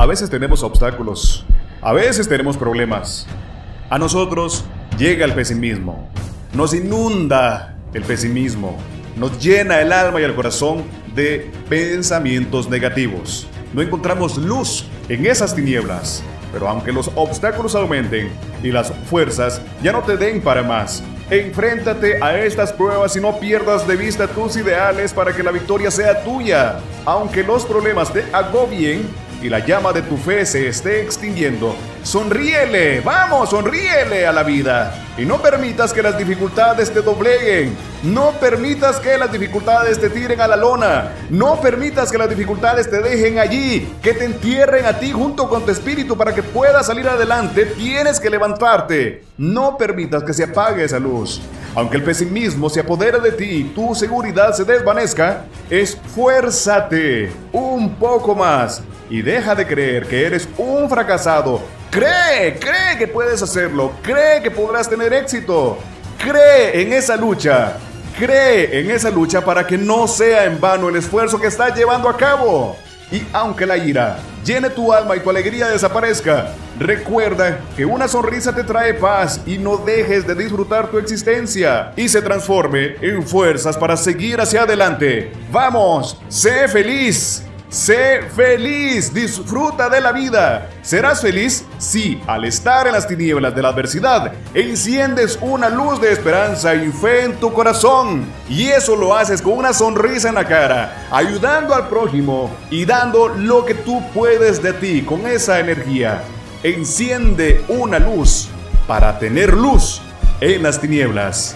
A veces tenemos obstáculos, a veces tenemos problemas. A nosotros llega el pesimismo, nos inunda el pesimismo, nos llena el alma y el corazón de pensamientos negativos. No encontramos luz en esas tinieblas, pero aunque los obstáculos aumenten y las fuerzas ya no te den para más, enfréntate a estas pruebas y no pierdas de vista tus ideales para que la victoria sea tuya. Aunque los problemas te agobien, y la llama de tu fe se esté extinguiendo, sonríele, vamos, sonríele a la vida. Y no permitas que las dificultades te dobleguen. No permitas que las dificultades te tiren a la lona. No permitas que las dificultades te dejen allí, que te entierren a ti junto con tu espíritu para que puedas salir adelante. Tienes que levantarte. No permitas que se apague esa luz. Aunque el pesimismo se apodere de ti y tu seguridad se desvanezca, esfuérzate un poco más y deja de creer que eres un fracasado. Cree, cree que puedes hacerlo, cree que podrás tener éxito. Cree en esa lucha. Cree en esa lucha para que no sea en vano el esfuerzo que estás llevando a cabo. Y aunque la ira llene tu alma y tu alegría desaparezca, recuerda que una sonrisa te trae paz y no dejes de disfrutar tu existencia y se transforme en fuerzas para seguir hacia adelante. Vamos, sé feliz. Sé feliz, disfruta de la vida. ¿Serás feliz? Sí, al estar en las tinieblas de la adversidad, enciendes una luz de esperanza y fe en tu corazón. Y eso lo haces con una sonrisa en la cara, ayudando al prójimo y dando lo que tú puedes de ti con esa energía. Enciende una luz para tener luz en las tinieblas.